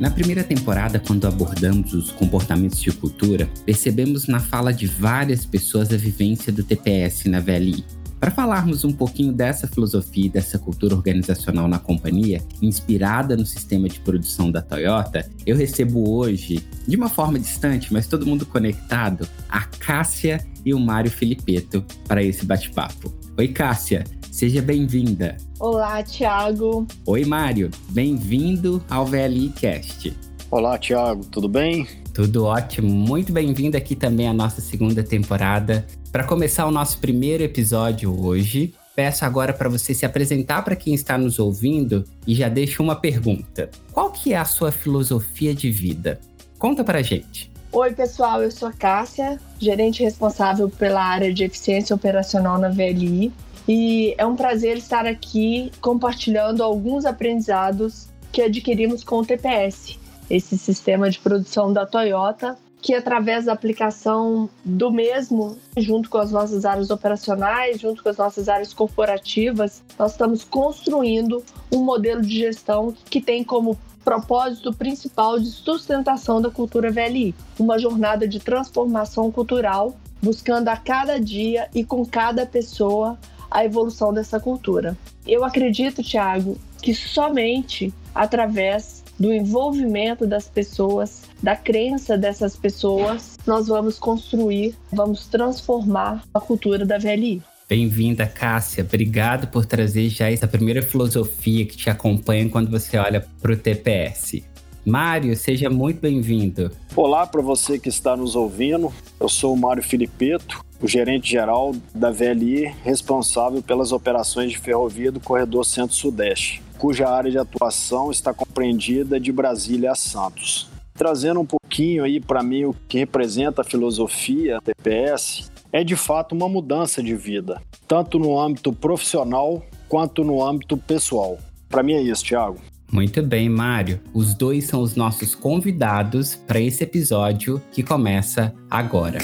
Na primeira temporada, quando abordamos os comportamentos de cultura, percebemos na fala de várias pessoas a vivência do TPS na VLI. Para falarmos um pouquinho dessa filosofia e dessa cultura organizacional na companhia, inspirada no sistema de produção da Toyota, eu recebo hoje, de uma forma distante, mas todo mundo conectado, a Cássia e o Mário Filipeto para esse bate-papo. Oi, Cássia, seja bem-vinda. Olá, Thiago. Oi, Mário. Bem-vindo ao VLI Cast. Olá, Thiago. Tudo bem? Tudo ótimo. Muito bem-vindo aqui também à nossa segunda temporada. Para começar o nosso primeiro episódio hoje, peço agora para você se apresentar para quem está nos ouvindo e já deixo uma pergunta. Qual que é a sua filosofia de vida? Conta para gente. Oi, pessoal, eu sou a Cássia, gerente responsável pela área de eficiência operacional na VLI. E é um prazer estar aqui compartilhando alguns aprendizados que adquirimos com o TPS, esse sistema de produção da Toyota, que através da aplicação do mesmo, junto com as nossas áreas operacionais, junto com as nossas áreas corporativas, nós estamos construindo um modelo de gestão que tem como propósito principal de sustentação da cultura VLI, uma jornada de transformação cultural, buscando a cada dia e com cada pessoa a evolução dessa cultura. Eu acredito, Tiago, que somente através do envolvimento das pessoas, da crença dessas pessoas, nós vamos construir, vamos transformar a cultura da VLI. Bem-vinda, Cássia. Obrigado por trazer já essa primeira filosofia que te acompanha quando você olha para o TPS. Mário, seja muito bem-vindo. Olá para você que está nos ouvindo. Eu sou o Mário Filipeto, o gerente geral da VLI, responsável pelas operações de ferrovia do Corredor Centro-Sudeste, cuja área de atuação está compreendida de Brasília a Santos. Trazendo um pouquinho aí para mim o que representa a filosofia TPS, é de fato uma mudança de vida, tanto no âmbito profissional quanto no âmbito pessoal. Para mim é isso, Thiago. Muito bem, Mário. Os dois são os nossos convidados para esse episódio que começa agora.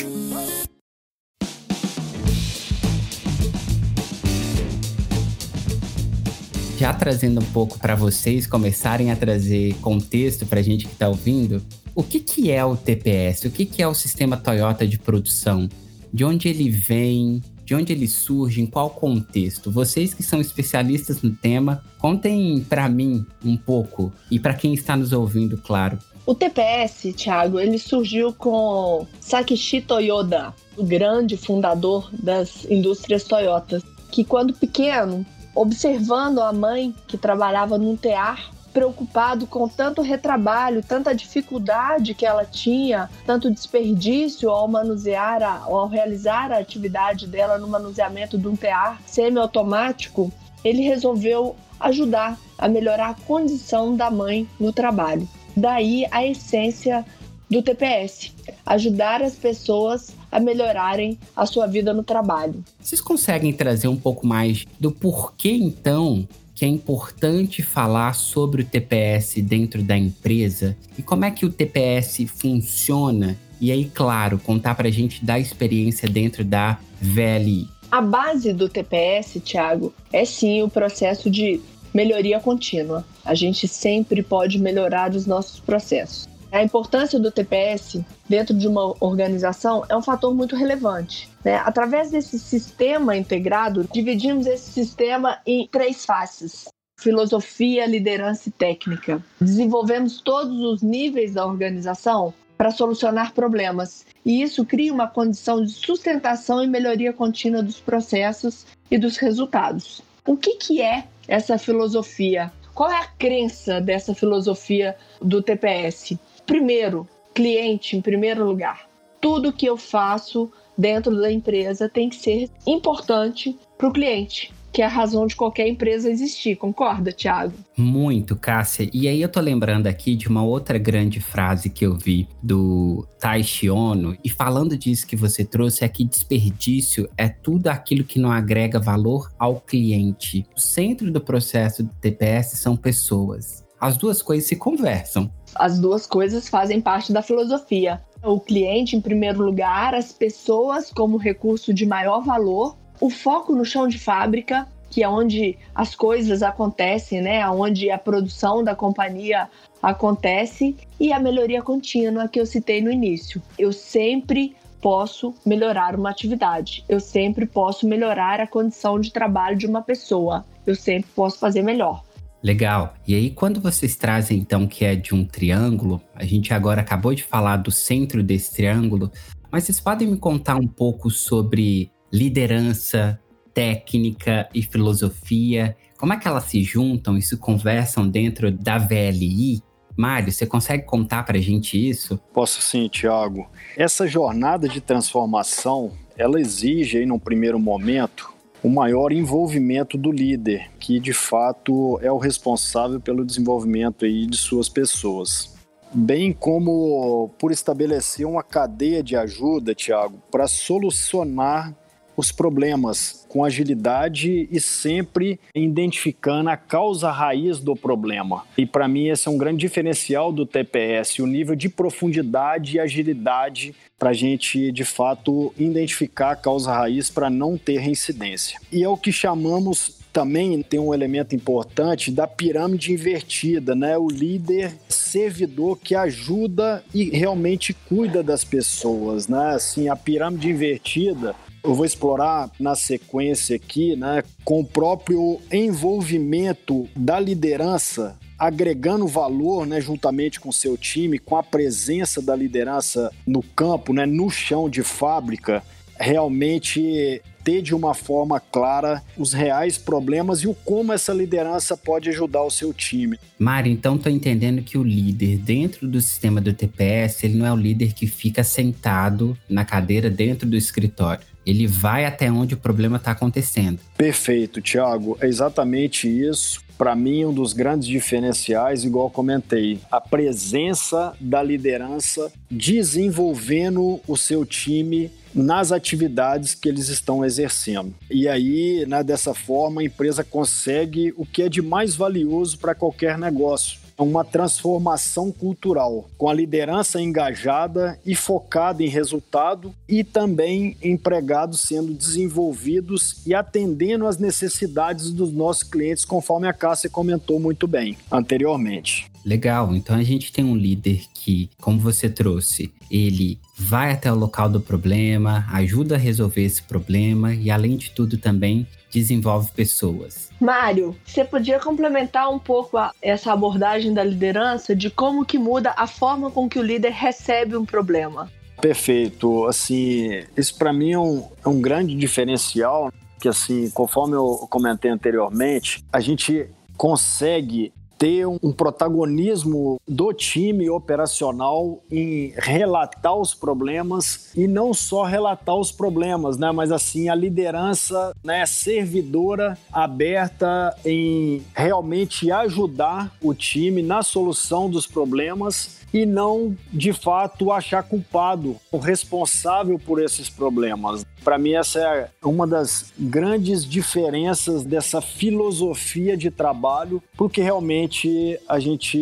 já trazendo um pouco para vocês começarem a trazer contexto para a gente que está ouvindo, o que, que é o TPS? O que, que é o sistema Toyota de produção? De onde ele vem? De onde ele surge? Em qual contexto? Vocês que são especialistas no tema, contem para mim um pouco e para quem está nos ouvindo, claro. O TPS, Thiago, ele surgiu com Sakichi Toyoda, o grande fundador das indústrias Toyotas, que quando pequeno observando a mãe que trabalhava num tear, preocupado com tanto retrabalho, tanta dificuldade que ela tinha, tanto desperdício ao manusear, a, ao realizar a atividade dela no manuseamento de um tear semiautomático, ele resolveu ajudar a melhorar a condição da mãe no trabalho. Daí a essência do TPS, ajudar as pessoas a melhorarem a sua vida no trabalho. Vocês conseguem trazer um pouco mais do porquê então que é importante falar sobre o TPS dentro da empresa e como é que o TPS funciona? E aí, claro, contar para a gente da experiência dentro da VLI. A base do TPS, Thiago, é sim o processo de melhoria contínua. A gente sempre pode melhorar os nossos processos. A importância do TPS dentro de uma organização é um fator muito relevante. Né? Através desse sistema integrado, dividimos esse sistema em três faces: filosofia, liderança e técnica. Desenvolvemos todos os níveis da organização para solucionar problemas, e isso cria uma condição de sustentação e melhoria contínua dos processos e dos resultados. O que, que é essa filosofia? Qual é a crença dessa filosofia do TPS? Primeiro, cliente em primeiro lugar. Tudo que eu faço dentro da empresa tem que ser importante para o cliente que é a razão de qualquer empresa existir, concorda, Thiago? Muito, Cássia. E aí eu tô lembrando aqui de uma outra grande frase que eu vi do Taishi Ono, e falando disso que você trouxe, é que desperdício é tudo aquilo que não agrega valor ao cliente. O centro do processo do TPS são pessoas. As duas coisas se conversam. As duas coisas fazem parte da filosofia. O cliente em primeiro lugar, as pessoas como recurso de maior valor, o foco no chão de fábrica, que é onde as coisas acontecem, né? Onde a produção da companhia acontece e a melhoria contínua que eu citei no início. Eu sempre posso melhorar uma atividade, eu sempre posso melhorar a condição de trabalho de uma pessoa, eu sempre posso fazer melhor. Legal. E aí, quando vocês trazem, então, que é de um triângulo, a gente agora acabou de falar do centro desse triângulo, mas vocês podem me contar um pouco sobre liderança, técnica e filosofia? Como é que elas se juntam e se conversam dentro da VLI? Mário, você consegue contar para a gente isso? Posso sim, Tiago. Essa jornada de transformação, ela exige, aí, num primeiro momento, o maior envolvimento do líder, que de fato é o responsável pelo desenvolvimento aí de suas pessoas. Bem como por estabelecer uma cadeia de ajuda, Tiago, para solucionar os problemas com agilidade e sempre identificando a causa raiz do problema. E para mim esse é um grande diferencial do TPS, o nível de profundidade e agilidade para a gente de fato identificar a causa raiz para não ter reincidência. E é o que chamamos também tem um elemento importante da pirâmide invertida, né? O líder servidor que ajuda e realmente cuida das pessoas, né? Assim, a pirâmide invertida eu vou explorar na sequência aqui, né, com o próprio envolvimento da liderança agregando valor, né, juntamente com seu time, com a presença da liderança no campo, né, no chão de fábrica, realmente ter de uma forma clara os reais problemas e o como essa liderança pode ajudar o seu time. Mário, então tô entendendo que o líder dentro do sistema do TPS, ele não é o líder que fica sentado na cadeira dentro do escritório. Ele vai até onde o problema está acontecendo. Perfeito, Tiago. É exatamente isso. Para mim, um dos grandes diferenciais, igual comentei, a presença da liderança desenvolvendo o seu time nas atividades que eles estão exercendo. E aí, né, dessa forma, a empresa consegue o que é de mais valioso para qualquer negócio, uma transformação cultural, com a liderança engajada e focada em resultado e também empregados sendo desenvolvidos e atendendo às necessidades dos nossos clientes, conforme a Cássia comentou muito bem anteriormente. Legal, então a gente tem um líder que, como você trouxe, ele vai até o local do problema, ajuda a resolver esse problema e, além de tudo, também desenvolve pessoas. Mário, você podia complementar um pouco a, essa abordagem da liderança de como que muda a forma com que o líder recebe um problema? Perfeito. Assim, isso para mim é um, é um grande diferencial, que assim, conforme eu comentei anteriormente, a gente consegue ter um protagonismo do time operacional em relatar os problemas e não só relatar os problemas, né, mas assim a liderança, né, servidora aberta em realmente ajudar o time na solução dos problemas e não de fato achar culpado o responsável por esses problemas. Para mim, essa é uma das grandes diferenças dessa filosofia de trabalho, porque realmente a gente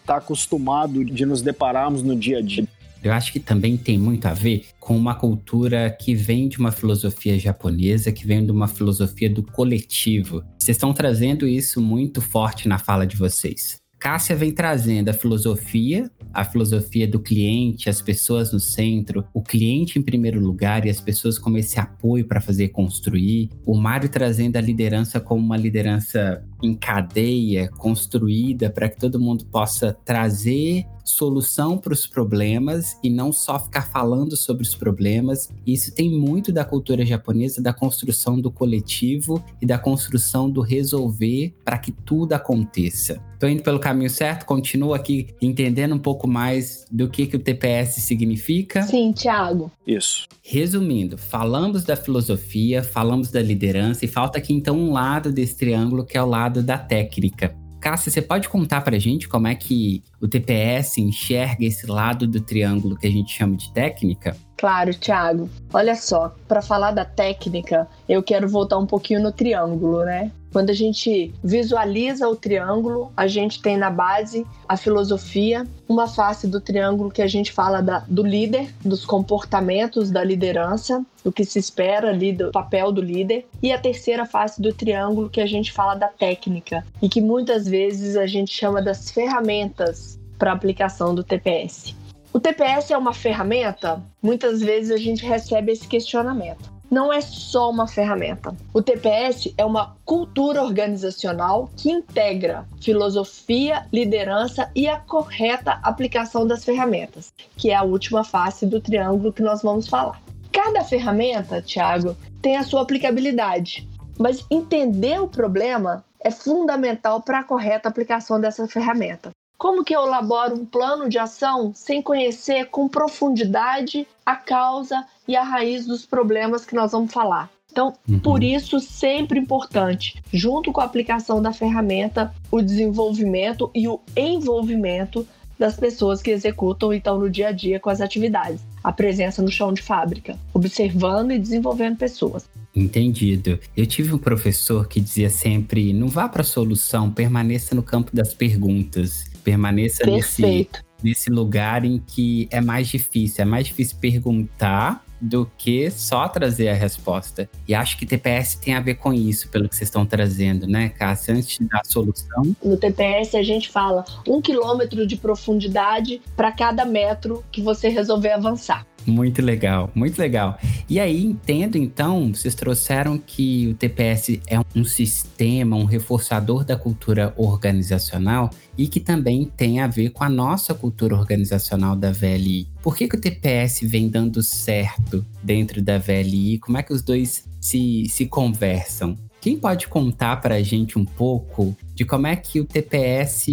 está acostumado de nos depararmos no dia a dia. Eu acho que também tem muito a ver com uma cultura que vem de uma filosofia japonesa, que vem de uma filosofia do coletivo. Vocês estão trazendo isso muito forte na fala de vocês. Cássia vem trazendo a filosofia, a filosofia do cliente, as pessoas no centro, o cliente em primeiro lugar e as pessoas como esse apoio para fazer construir. O Mário trazendo a liderança como uma liderança em cadeia, construída para que todo mundo possa trazer solução para os problemas e não só ficar falando sobre os problemas. Isso tem muito da cultura japonesa, da construção do coletivo e da construção do resolver para que tudo aconteça. Estou indo pelo caminho certo? Continuo aqui entendendo um pouco mais do que, que o TPS significa. Sim, Thiago. Isso. Resumindo, falamos da filosofia, falamos da liderança e falta aqui então um lado desse triângulo que é o lado da técnica. Cássia, você pode contar pra gente como é que o TPS enxerga esse lado do triângulo que a gente chama de técnica? Claro, Thiago. Olha só, para falar da técnica, eu quero voltar um pouquinho no triângulo, né? Quando a gente visualiza o triângulo, a gente tem na base a filosofia, uma face do triângulo que a gente fala da, do líder, dos comportamentos da liderança, o que se espera ali do papel do líder, e a terceira face do triângulo que a gente fala da técnica e que muitas vezes a gente chama das ferramentas para aplicação do TPS. O TPS é uma ferramenta? Muitas vezes a gente recebe esse questionamento não é só uma ferramenta. O TPS é uma cultura organizacional que integra filosofia, liderança e a correta aplicação das ferramentas, que é a última face do triângulo que nós vamos falar. Cada ferramenta, Thiago, tem a sua aplicabilidade, mas entender o problema é fundamental para a correta aplicação dessa ferramenta. Como que eu elaboro um plano de ação sem conhecer com profundidade a causa e a raiz dos problemas que nós vamos falar? Então, uhum. por isso, sempre importante, junto com a aplicação da ferramenta, o desenvolvimento e o envolvimento das pessoas que executam e estão no dia a dia com as atividades. A presença no chão de fábrica, observando e desenvolvendo pessoas. Entendido. Eu tive um professor que dizia sempre: não vá para a solução, permaneça no campo das perguntas. Permaneça nesse, nesse lugar em que é mais difícil. É mais difícil perguntar do que só trazer a resposta. E acho que TPS tem a ver com isso, pelo que vocês estão trazendo, né, Cássia? Antes de dar a solução. No TPS a gente fala um quilômetro de profundidade para cada metro que você resolver avançar. Muito legal, muito legal. E aí, entendo então, vocês trouxeram que o TPS é um sistema, um reforçador da cultura organizacional e que também tem a ver com a nossa cultura organizacional da VLI. Por que, que o TPS vem dando certo dentro da VLI? Como é que os dois se, se conversam? Quem pode contar para a gente um pouco de como é que o TPS,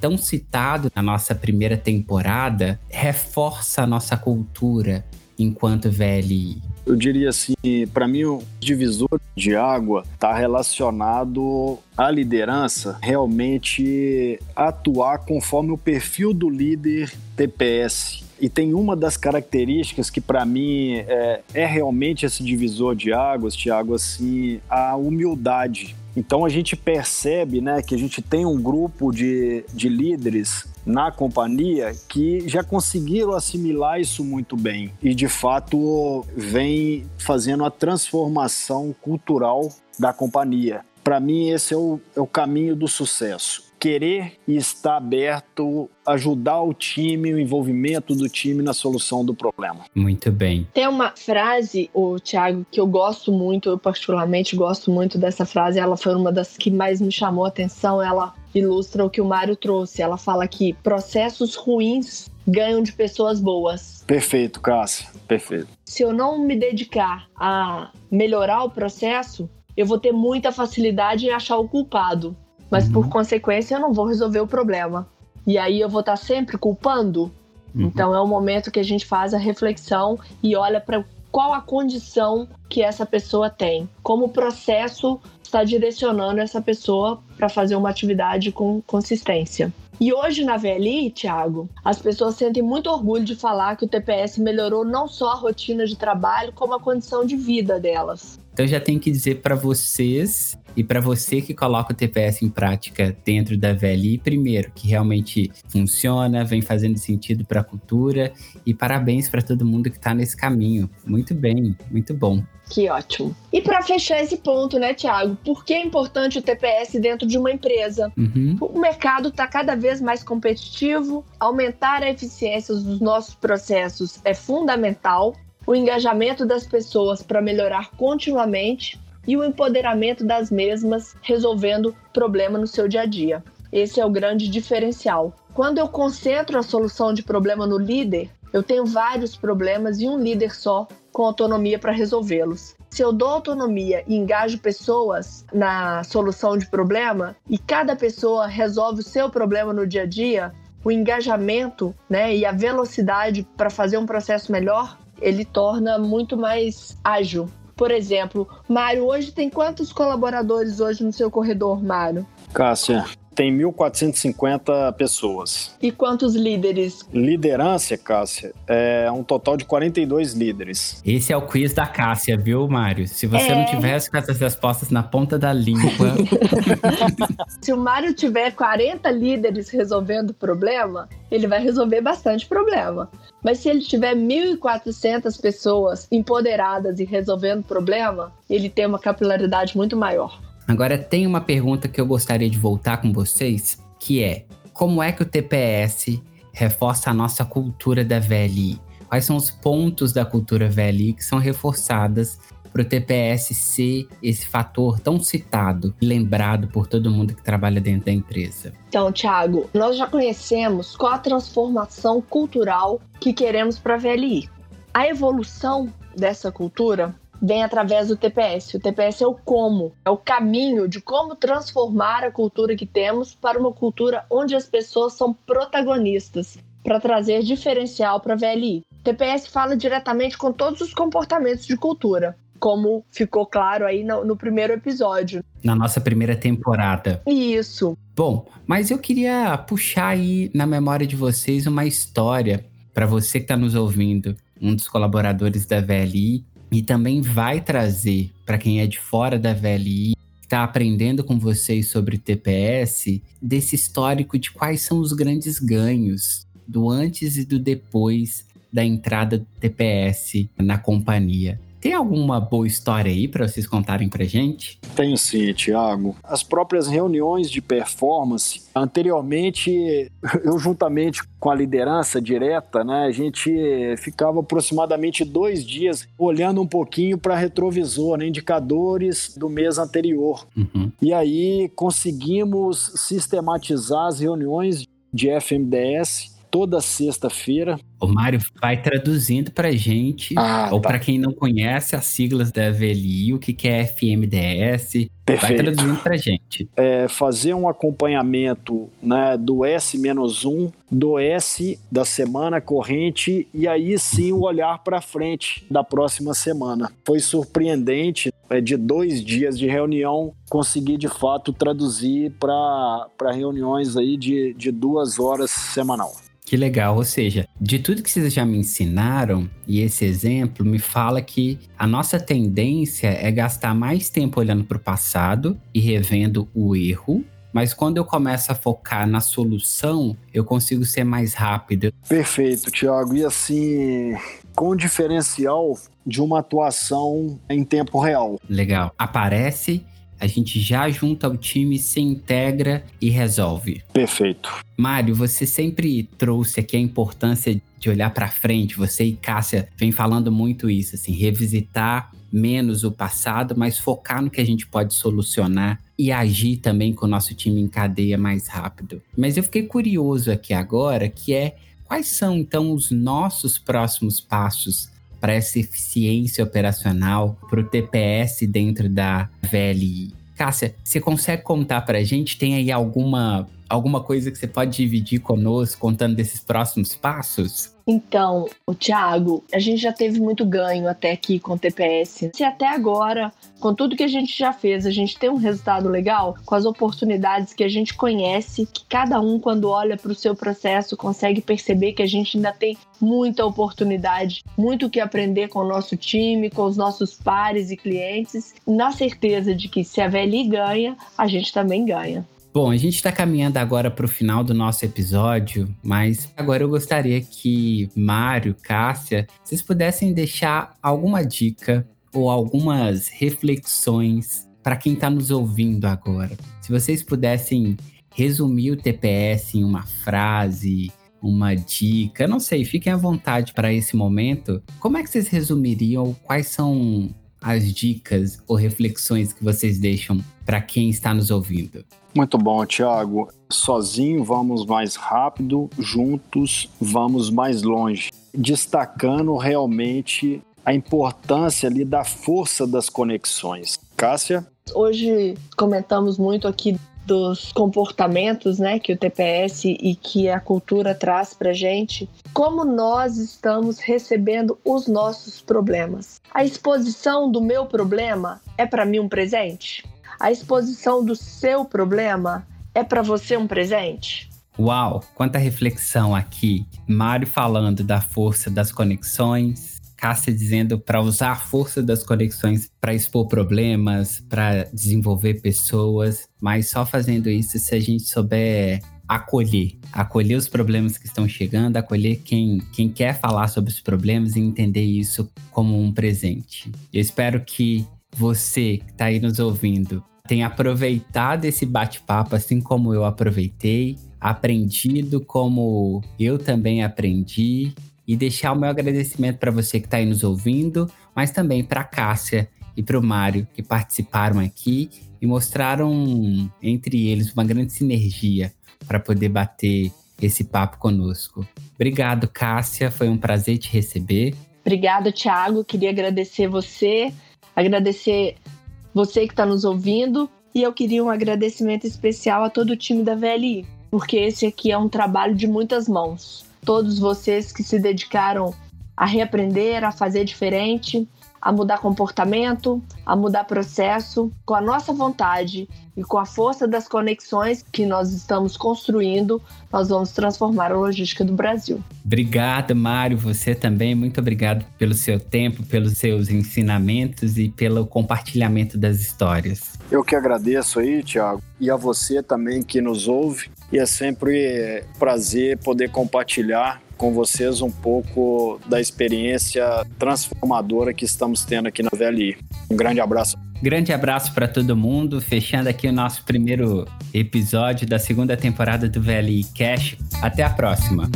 tão citado na nossa primeira temporada, reforça a nossa cultura enquanto VLI? Eu diria assim, para mim o divisor de água está relacionado à liderança realmente atuar conforme o perfil do líder TPS e tem uma das características que para mim é, é, realmente esse divisor de águas, Tiago, assim, a humildade. Então a gente percebe, né, que a gente tem um grupo de, de líderes na companhia que já conseguiram assimilar isso muito bem e de fato vem fazendo a transformação cultural da companhia. Para mim, esse é o, é o caminho do sucesso querer e estar aberto a ajudar o time, o envolvimento do time na solução do problema. Muito bem. Tem uma frase, o Thiago, que eu gosto muito, eu particularmente gosto muito dessa frase, ela foi uma das que mais me chamou a atenção, ela ilustra o que o Mário trouxe. Ela fala que processos ruins ganham de pessoas boas. Perfeito, Cássia. Perfeito. Se eu não me dedicar a melhorar o processo, eu vou ter muita facilidade em achar o culpado mas uhum. por consequência eu não vou resolver o problema. E aí eu vou estar sempre culpando. Uhum. Então é o momento que a gente faz a reflexão e olha para qual a condição que essa pessoa tem, como o processo está direcionando essa pessoa para fazer uma atividade com consistência. E hoje na VLI, Thiago, as pessoas sentem muito orgulho de falar que o TPS melhorou não só a rotina de trabalho, como a condição de vida delas. Então já tenho que dizer para vocês e para você que coloca o TPS em prática dentro da VLI, primeiro, que realmente funciona, vem fazendo sentido para a cultura e parabéns para todo mundo que está nesse caminho. Muito bem, muito bom. Que ótimo. E para fechar esse ponto, né, Tiago? Por que é importante o TPS dentro de uma empresa? Uhum. O mercado está cada vez mais competitivo, aumentar a eficiência dos nossos processos é fundamental o engajamento das pessoas para melhorar continuamente e o empoderamento das mesmas resolvendo problema no seu dia a dia. Esse é o grande diferencial. Quando eu concentro a solução de problema no líder, eu tenho vários problemas e um líder só com autonomia para resolvê-los. Se eu dou autonomia e engajo pessoas na solução de problema e cada pessoa resolve o seu problema no dia a dia, o engajamento né, e a velocidade para fazer um processo melhor ele torna muito mais ágil. Por exemplo, Mário, hoje tem quantos colaboradores hoje no seu corredor, Mário? Cássia, tem 1.450 pessoas. E quantos líderes? Liderança, Cássia, é um total de 42 líderes. Esse é o quiz da Cássia, viu, Mário? Se você é... não tivesse com essas respostas na ponta da língua. Se o Mário tiver 40 líderes resolvendo o problema, ele vai resolver bastante problema. Mas se ele tiver 1.400 pessoas empoderadas e resolvendo problema, ele tem uma capilaridade muito maior. Agora tem uma pergunta que eu gostaria de voltar com vocês, que é: como é que o TPS reforça a nossa cultura da VLI? Quais são os pontos da cultura VLI que são reforçadas para o TPS ser esse fator tão citado lembrado por todo mundo que trabalha dentro da empresa? Então, Thiago, nós já conhecemos qual a transformação cultural que queremos para a VLI. A evolução dessa cultura vem através do TPS. O TPS é o como, é o caminho de como transformar a cultura que temos para uma cultura onde as pessoas são protagonistas, para trazer diferencial para a VLI. O TPS fala diretamente com todos os comportamentos de cultura, como ficou claro aí no, no primeiro episódio. Na nossa primeira temporada. Isso. Bom, mas eu queria puxar aí na memória de vocês uma história para você que está nos ouvindo, um dos colaboradores da VLI, e também vai trazer para quem é de fora da VLI, está aprendendo com vocês sobre TPS, desse histórico de quais são os grandes ganhos do antes e do depois da entrada do TPS na companhia. Tem alguma boa história aí para vocês contarem para gente? Tenho sim, Tiago. As próprias reuniões de performance, anteriormente, eu juntamente com a liderança direta, né, a gente ficava aproximadamente dois dias olhando um pouquinho para retrovisor, né, indicadores do mês anterior. Uhum. E aí conseguimos sistematizar as reuniões de FMDS toda sexta-feira. O Mário vai traduzindo pra gente, ah, ou tá. para quem não conhece as siglas da VLI, o que, que é FMDS. Perfeito. Vai traduzindo pra gente. É, fazer um acompanhamento né, do S-1, do S da semana corrente e aí sim o olhar para frente da próxima semana. Foi surpreendente, é, de dois dias de reunião, conseguir de fato traduzir para reuniões aí de, de duas horas semanal. Que legal, ou seja, de tudo que vocês já me ensinaram, e esse exemplo me fala que a nossa tendência é gastar mais tempo olhando para o passado e revendo o erro, mas quando eu começo a focar na solução, eu consigo ser mais rápido. Perfeito, Thiago. E assim, com diferencial de uma atuação em tempo real. Legal. Aparece a gente já junta o time, se integra e resolve. Perfeito. Mário, você sempre trouxe aqui a importância de olhar para frente. Você e Cássia vem falando muito isso, assim, revisitar menos o passado, mas focar no que a gente pode solucionar e agir também com o nosso time em cadeia mais rápido. Mas eu fiquei curioso aqui agora, que é quais são então os nossos próximos passos para essa eficiência operacional, para o TPS dentro da VLI. Cássia, você consegue contar para a gente? Tem aí alguma, alguma coisa que você pode dividir conosco, contando desses próximos passos? Então, o Thiago, a gente já teve muito ganho até aqui com o TPS. Se até agora, com tudo que a gente já fez, a gente tem um resultado legal, com as oportunidades que a gente conhece, que cada um, quando olha para o seu processo, consegue perceber que a gente ainda tem muita oportunidade, muito o que aprender com o nosso time, com os nossos pares e clientes, na certeza de que se a VLI ganha, a gente também ganha. Bom, a gente está caminhando agora para o final do nosso episódio, mas agora eu gostaria que Mário, Cássia, vocês pudessem deixar alguma dica ou algumas reflexões para quem está nos ouvindo agora. Se vocês pudessem resumir o TPS em uma frase, uma dica, não sei, fiquem à vontade para esse momento. Como é que vocês resumiriam? Quais são as dicas ou reflexões que vocês deixam para quem está nos ouvindo? Muito bom, Tiago. Sozinho vamos mais rápido, juntos vamos mais longe. Destacando realmente a importância ali da força das conexões. Cássia? Hoje comentamos muito aqui dos comportamentos, né, que o TPS e que a cultura traz para gente, como nós estamos recebendo os nossos problemas. A exposição do meu problema é para mim um presente? A exposição do seu problema é para você um presente? Uau, quanta reflexão aqui. Mário falando da força das conexões, Cássia dizendo para usar a força das conexões para expor problemas, para desenvolver pessoas, mas só fazendo isso se a gente souber acolher, acolher os problemas que estão chegando, acolher quem, quem quer falar sobre os problemas e entender isso como um presente. Eu espero que você que está aí nos ouvindo tenha aproveitado esse bate-papo assim como eu aproveitei, aprendido como eu também aprendi e deixar o meu agradecimento para você que está aí nos ouvindo, mas também para Cássia e para o Mário que participaram aqui e mostraram entre eles uma grande sinergia para poder bater esse papo conosco. Obrigado, Cássia, foi um prazer te receber. Obrigado, Thiago. Queria agradecer você, agradecer você que está nos ouvindo e eu queria um agradecimento especial a todo o time da VLI, porque esse aqui é um trabalho de muitas mãos todos vocês que se dedicaram a reaprender, a fazer diferente, a mudar comportamento, a mudar processo, com a nossa vontade e com a força das conexões que nós estamos construindo, nós vamos transformar a logística do Brasil. Obrigado, Mário. Você também. Muito obrigado pelo seu tempo, pelos seus ensinamentos e pelo compartilhamento das histórias. Eu que agradeço aí, Tiago, e a você também que nos ouve e é sempre prazer poder compartilhar com vocês um pouco da experiência transformadora que estamos tendo aqui na VLI. Um grande abraço. Grande abraço para todo mundo, fechando aqui o nosso primeiro episódio da segunda temporada do VLI Cash. Até a próxima.